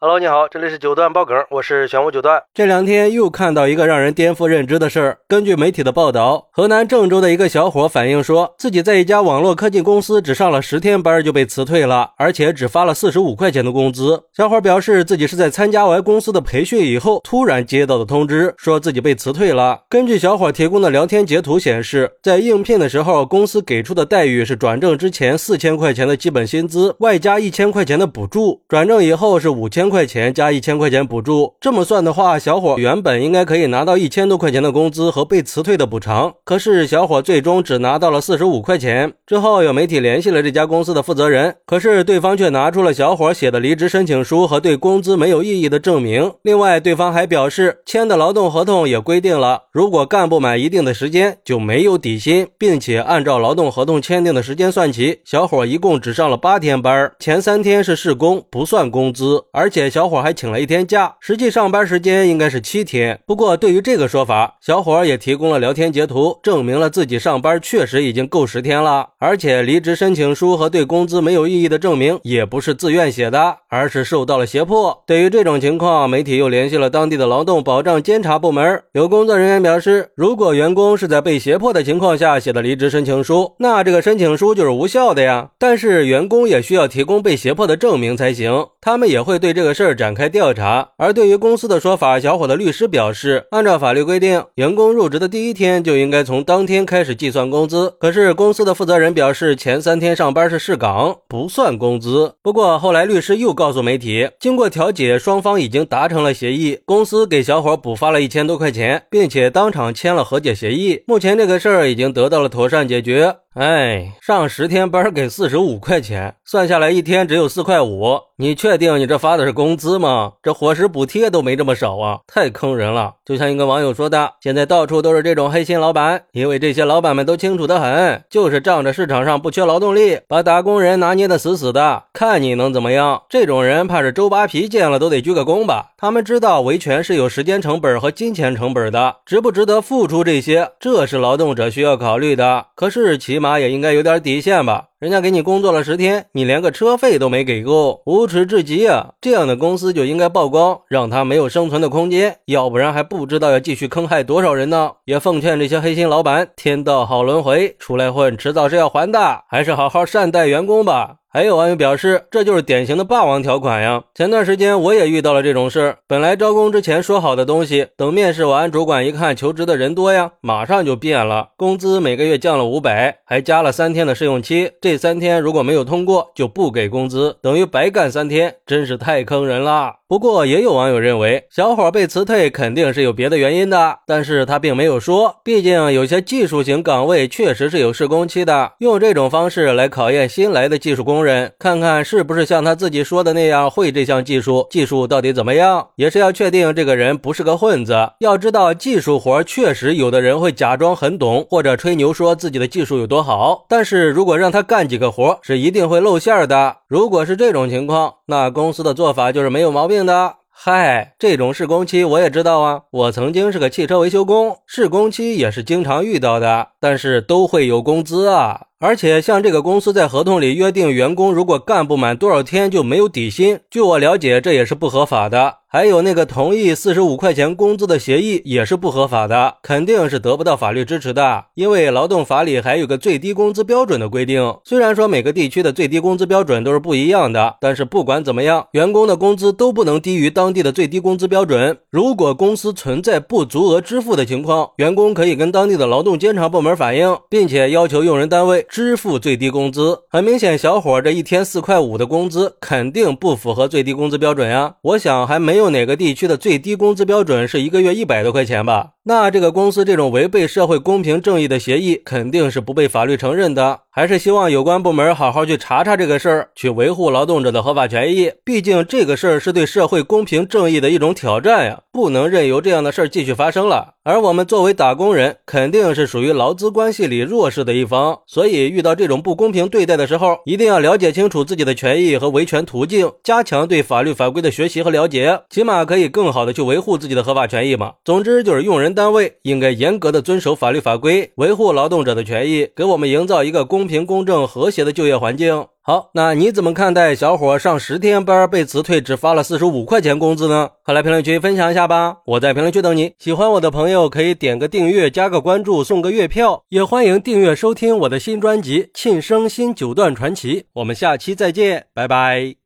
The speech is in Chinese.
Hello，你好，这里是九段爆梗，我是玄武九段。这两天又看到一个让人颠覆认知的事儿。根据媒体的报道，河南郑州的一个小伙反映说，自己在一家网络科技公司只上了十天班就被辞退了，而且只发了四十五块钱的工资。小伙表示，自己是在参加完公司的培训以后，突然接到的通知，说自己被辞退了。根据小伙提供的聊天截图显示，在应聘的时候，公司给出的待遇是转正之前四千块钱的基本薪资，外加一千块钱的补助；转正以后是五千。块钱加一千块钱补助，这么算的话，小伙原本应该可以拿到一千多块钱的工资和被辞退的补偿。可是小伙最终只拿到了四十五块钱。之后有媒体联系了这家公司的负责人，可是对方却拿出了小伙写的离职申请书和对工资没有异议的证明。另外，对方还表示签的劳动合同也规定了，如果干不满一定的时间就没有底薪，并且按照劳动合同签订的时间算起，小伙一共只上了八天班，前三天是试工，不算工资，而且。且小伙还请了一天假，实际上班时间应该是七天。不过对于这个说法，小伙也提供了聊天截图，证明了自己上班确实已经够十天了。而且离职申请书和对工资没有异议的证明也不是自愿写的，而是受到了胁迫。对于这种情况，媒体又联系了当地的劳动保障监察部门。有工作人员表示，如果员工是在被胁迫的情况下写的离职申请书，那这个申请书就是无效的呀。但是员工也需要提供被胁迫的证明才行。他们也会对这个。事儿展开调查，而对于公司的说法，小伙的律师表示，按照法律规定，员工入职的第一天就应该从当天开始计算工资。可是公司的负责人表示，前三天上班是试岗，不算工资。不过后来律师又告诉媒体，经过调解，双方已经达成了协议，公司给小伙补发了一千多块钱，并且当场签了和解协议。目前这个事儿已经得到了妥善解决。哎，上十天班给四十五块钱，算下来一天只有四块五。你确定你这发的是工资吗？这伙食补贴都没这么少啊，太坑人了！就像一个网友说的，现在到处都是这种黑心老板，因为这些老板们都清楚的很，就是仗着市场上不缺劳动力，把打工人拿捏的死死的，看你能怎么样。这种人怕是周扒皮见了都得鞠个躬吧？他们知道维权是有时间成本和金钱成本的，值不值得付出这些，这是劳动者需要考虑的。可是起码也应该有点底线吧？人家给你工作了十天，你连个车费都没给够，无耻至极啊！这样的公司就应该曝光，让他没有生存的空间，要不然还不知道要继续坑害多少人呢。也奉劝这些黑心老板，天道好轮回，出来混迟早是要还的，还是好好善待员工吧。还有网友表示，这就是典型的霸王条款呀！前段时间我也遇到了这种事，本来招工之前说好的东西，等面试完，主管一看求职的人多呀，马上就变了，工资每个月降了五百，还加了三天的试用期，这这三天如果没有通过，就不给工资，等于白干三天，真是太坑人了。不过也有网友认为，小伙被辞退肯定是有别的原因的，但是他并没有说，毕竟有些技术型岗位确实是有试工期的，用这种方式来考验新来的技术工人，看看是不是像他自己说的那样会这项技术，技术到底怎么样，也是要确定这个人不是个混子。要知道，技术活确实有的人会假装很懂，或者吹牛说自己的技术有多好，但是如果让他干干几个活，是一定会露馅的。如果是这种情况，那公司的做法就是没有毛病的。嗨，这种试工期我也知道啊，我曾经是个汽车维修工，试工期也是经常遇到的，但是都会有工资啊。而且像这个公司在合同里约定，员工如果干不满多少天就没有底薪。据我了解，这也是不合法的。还有那个同意四十五块钱工资的协议也是不合法的，肯定是得不到法律支持的。因为劳动法里还有个最低工资标准的规定。虽然说每个地区的最低工资标准都是不一样的，但是不管怎么样，员工的工资都不能低于当地的最低工资标准。如果公司存在不足额支付的情况，员工可以跟当地的劳动监察部门反映，并且要求用人单位。支付最低工资，很明显，小伙这一天四块五的工资肯定不符合最低工资标准呀。我想还没有哪个地区的最低工资标准是一个月一百多块钱吧。那这个公司这种违背社会公平正义的协议，肯定是不被法律承认的。还是希望有关部门好好去查查这个事儿，去维护劳动者的合法权益。毕竟这个事儿是对社会公平正义的一种挑战呀，不能任由这样的事儿继续发生了。而我们作为打工人，肯定是属于劳资关系里弱势的一方，所以遇到这种不公平对待的时候，一定要了解清楚自己的权益和维权途径，加强对法律法规的学习和了解，起码可以更好的去维护自己的合法权益嘛。总之就是用人。单位应该严格的遵守法律法规，维护劳动者的权益，给我们营造一个公平、公正、和谐的就业环境。好，那你怎么看待小伙上十天班被辞退，只发了四十五块钱工资呢？快来评论区分享一下吧！我在评论区等你。喜欢我的朋友可以点个订阅、加个关注、送个月票，也欢迎订阅收听我的新专辑《庆生新九段传奇》。我们下期再见，拜拜。